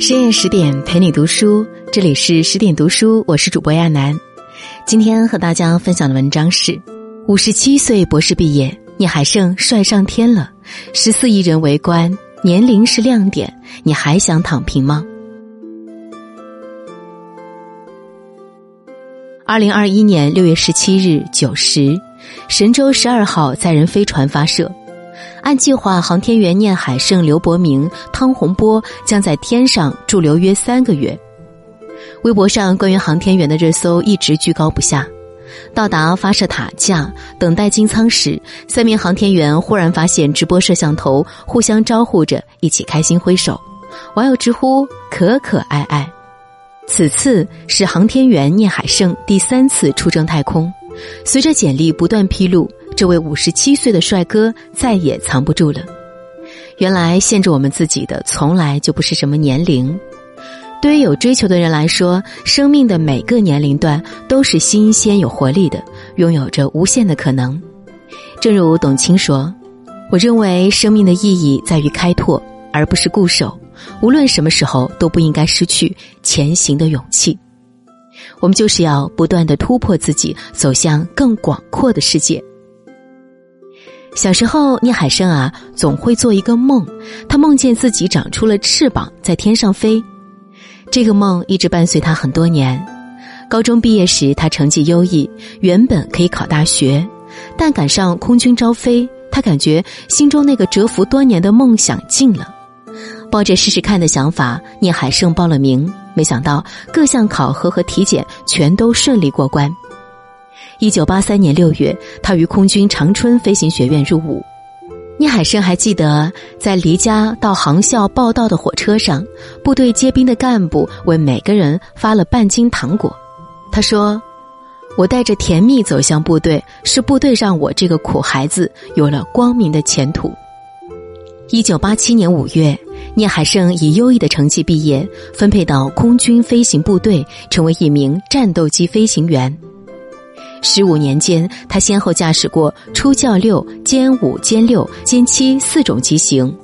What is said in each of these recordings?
深夜十点陪你读书，这里是十点读书，我是主播亚楠。今天和大家分享的文章是：五十七岁博士毕业，你还剩帅上天了，十四亿人围观，年龄是亮点，你还想躺平吗？二零二一年六月十七日九时，神舟十二号载人飞船发射。按计划，航天员聂海胜、刘伯明、汤洪波将在天上驻留约三个月。微博上关于航天员的热搜一直居高不下。到达发射塔架，等待进舱时，三名航天员忽然发现直播摄像头，互相招呼着，一起开心挥手。网友直呼可可爱爱。此次是航天员聂海胜第三次出征太空。随着简历不断披露。这位五十七岁的帅哥再也藏不住了。原来限制我们自己的从来就不是什么年龄。对于有追求的人来说，生命的每个年龄段都是新鲜有活力的，拥有着无限的可能。正如董卿说：“我认为生命的意义在于开拓，而不是固守。无论什么时候，都不应该失去前行的勇气。我们就是要不断的突破自己，走向更广阔的世界。”小时候，聂海胜啊，总会做一个梦，他梦见自己长出了翅膀，在天上飞。这个梦一直伴随他很多年。高中毕业时，他成绩优异，原本可以考大学，但赶上空军招飞，他感觉心中那个蛰伏多年的梦想尽了。抱着试试看的想法，聂海胜报了名，没想到各项考核和体检全都顺利过关。一九八三年六月，他于空军长春飞行学院入伍。聂海胜还记得，在离家到航校报道的火车上，部队接兵的干部为每个人发了半斤糖果。他说：“我带着甜蜜走向部队，是部队让我这个苦孩子有了光明的前途。”一九八七年五月，聂海胜以优异的成绩毕业，分配到空军飞行部队，成为一名战斗机飞行员。十五年间，他先后驾驶过初教六、歼五、歼六、歼七四种机型，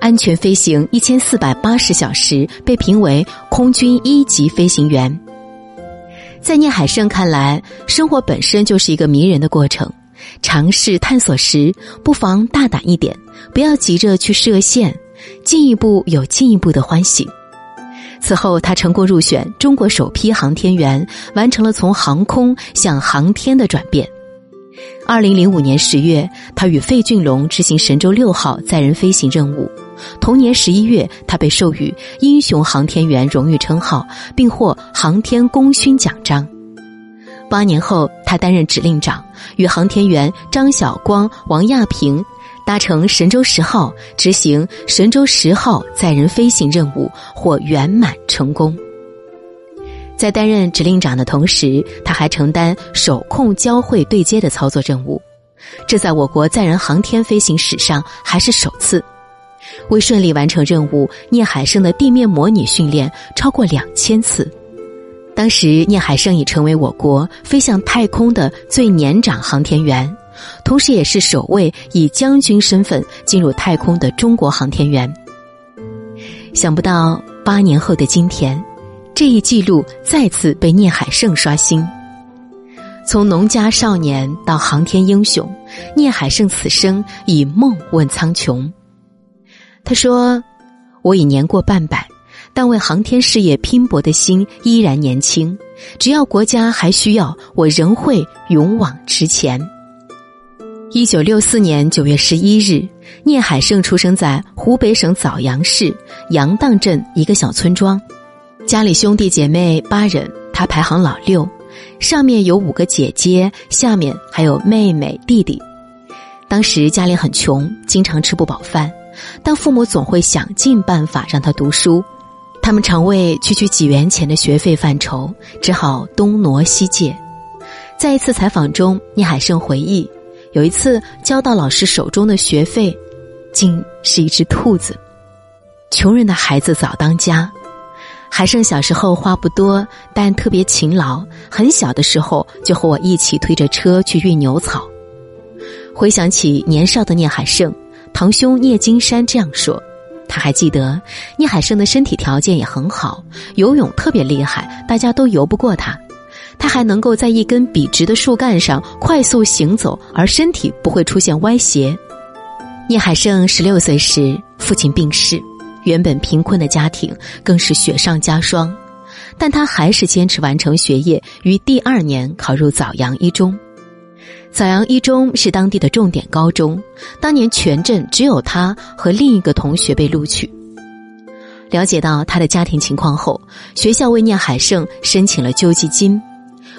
安全飞行一千四百八十小时，被评为空军一级飞行员。在聂海胜看来，生活本身就是一个迷人的过程，尝试探索时，不妨大胆一点，不要急着去设限，进一步有进一步的欢喜。此后，他成功入选中国首批航天员，完成了从航空向航天的转变。二零零五年十月，他与费俊龙执行神舟六号载人飞行任务。同年十一月，他被授予英雄航天员荣誉称号，并获航天功勋奖章。八年后，他担任指令长，与航天员张晓光、王亚平。搭乘神舟十号执行神舟十号载人飞行任务，获圆满成功。在担任指令长的同时，他还承担手控交会对接的操作任务，这在我国载人航天飞行史上还是首次。为顺利完成任务，聂海胜的地面模拟训练超过两千次。当时，聂海胜已成为我国飞向太空的最年长航天员。同时，也是首位以将军身份进入太空的中国航天员。想不到八年后的今天，这一记录再次被聂海胜刷新。从农家少年到航天英雄，聂海胜此生以梦问苍穹。他说：“我已年过半百，但为航天事业拼搏的心依然年轻。只要国家还需要，我仍会勇往直前。”一九六四年九月十一日，聂海胜出生在湖北省枣阳市杨荡镇一个小村庄，家里兄弟姐妹八人，他排行老六，上面有五个姐姐，下面还有妹妹弟弟。当时家里很穷，经常吃不饱饭，但父母总会想尽办法让他读书，他们常为区区几元钱的学费犯愁，只好东挪西借。在一次采访中，聂海胜回忆。有一次交到老师手中的学费，竟是一只兔子。穷人的孩子早当家。海胜小时候话不多，但特别勤劳。很小的时候就和我一起推着车去运牛草。回想起年少的聂海胜，堂兄聂金山这样说：他还记得聂海胜的身体条件也很好，游泳特别厉害，大家都游不过他。他还能够在一根笔直的树干上快速行走，而身体不会出现歪斜。聂海胜十六岁时，父亲病逝，原本贫困的家庭更是雪上加霜，但他还是坚持完成学业，于第二年考入枣阳一中。枣阳一中是当地的重点高中，当年全镇只有他和另一个同学被录取。了解到他的家庭情况后，学校为聂海胜申请了救济金。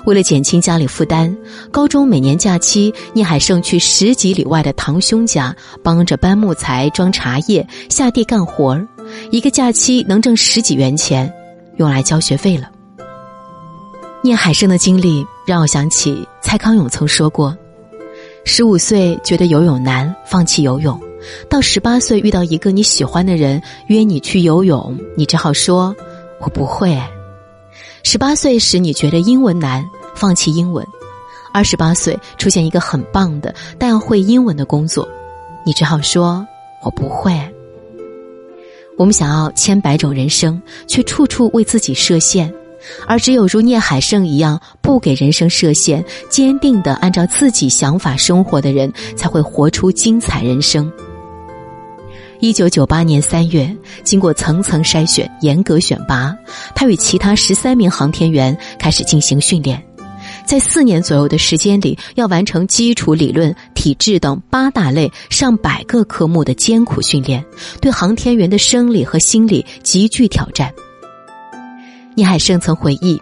为了减轻家里负担，高中每年假期，聂海胜去十几里外的堂兄家帮着搬木材、装茶叶、下地干活儿，一个假期能挣十几元钱，用来交学费了。聂海胜的经历让我想起蔡康永曾说过：“十五岁觉得游泳难，放弃游泳；到十八岁遇到一个你喜欢的人约你去游泳，你只好说‘我不会’。”十八岁时，你觉得英文难，放弃英文；二十八岁出现一个很棒的但要会英文的工作，你只好说“我不会”。我们想要千百种人生，却处处为自己设限，而只有如聂海胜一样不给人生设限、坚定的按照自己想法生活的人，才会活出精彩人生。一九九八年三月，经过层层筛选、严格选拔，他与其他十三名航天员开始进行训练。在四年左右的时间里，要完成基础理论、体质等八大类上百个科目的艰苦训练，对航天员的生理和心理极具挑战。倪海胜曾回忆，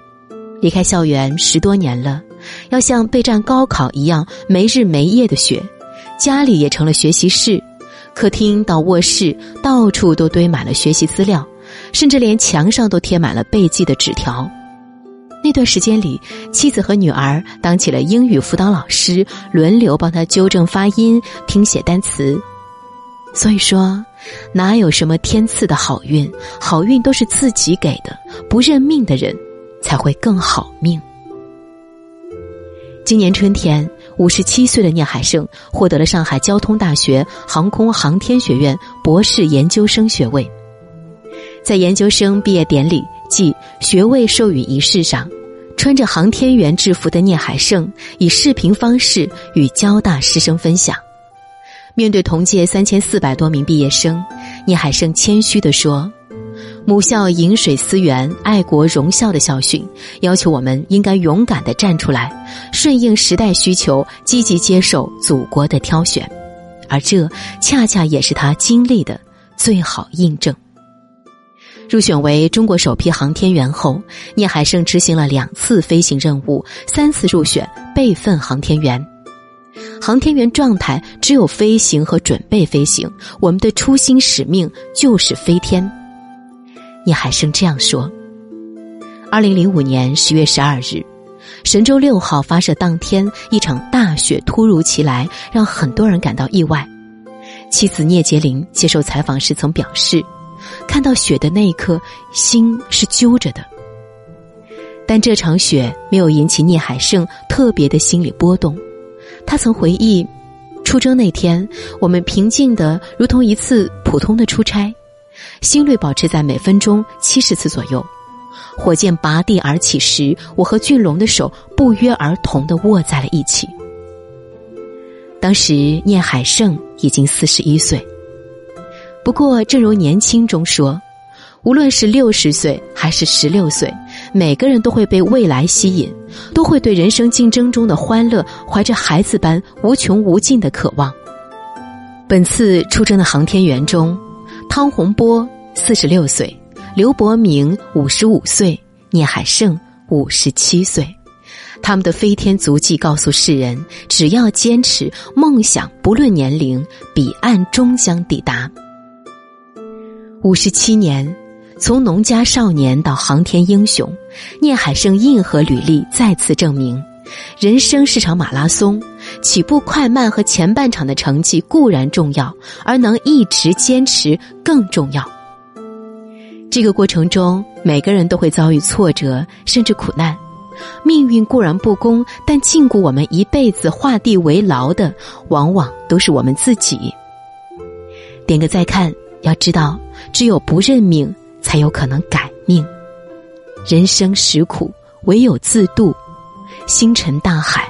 离开校园十多年了，要像备战高考一样没日没夜的学，家里也成了学习室。客厅到卧室，到处都堆满了学习资料，甚至连墙上都贴满了背记的纸条。那段时间里，妻子和女儿当起了英语辅导老师，轮流帮他纠正发音、听写单词。所以说，哪有什么天赐的好运？好运都是自己给的。不认命的人，才会更好命。今年春天。五十七岁的聂海胜获得了上海交通大学航空航天学院博士研究生学位。在研究生毕业典礼暨学位授予仪式上，穿着航天员制服的聂海胜以视频方式与交大师生分享。面对同届三千四百多名毕业生，聂海胜谦虚地说。母校饮水思源、爱国荣校的校训，要求我们应该勇敢地站出来，顺应时代需求，积极接受祖国的挑选，而这恰恰也是他经历的最好印证。入选为中国首批航天员后，聂海胜执行了两次飞行任务，三次入选备份航天员。航天员状态只有飞行和准备飞行，我们的初心使命就是飞天。聂海胜这样说：“二零零五年十月十二日，神舟六号发射当天，一场大雪突如其来，让很多人感到意外。妻子聂洁玲接受采访时曾表示，看到雪的那一刻，心是揪着的。但这场雪没有引起聂海胜特别的心理波动。他曾回忆，出征那天，我们平静的如同一次普通的出差。”心率保持在每分钟七十次左右。火箭拔地而起时，我和俊龙的手不约而同的握在了一起。当时聂海胜已经四十一岁。不过，正如年轻中说，无论是六十岁还是十六岁，每个人都会被未来吸引，都会对人生竞争中的欢乐怀着孩子般无穷无尽的渴望。本次出征的航天员中。汤洪波四十六岁，刘伯明五十五岁，聂海胜五十七岁。他们的飞天足迹告诉世人：只要坚持，梦想不论年龄，彼岸终将抵达。五十七年，从农家少年到航天英雄，聂海胜硬核履历再次证明：人生是场马拉松。起步快慢和前半场的成绩固然重要，而能一直坚持更重要。这个过程中，每个人都会遭遇挫折，甚至苦难。命运固然不公，但禁锢我们一辈子画地为牢的，往往都是我们自己。点个再看，要知道，只有不认命，才有可能改命。人生实苦，唯有自渡。星辰大海，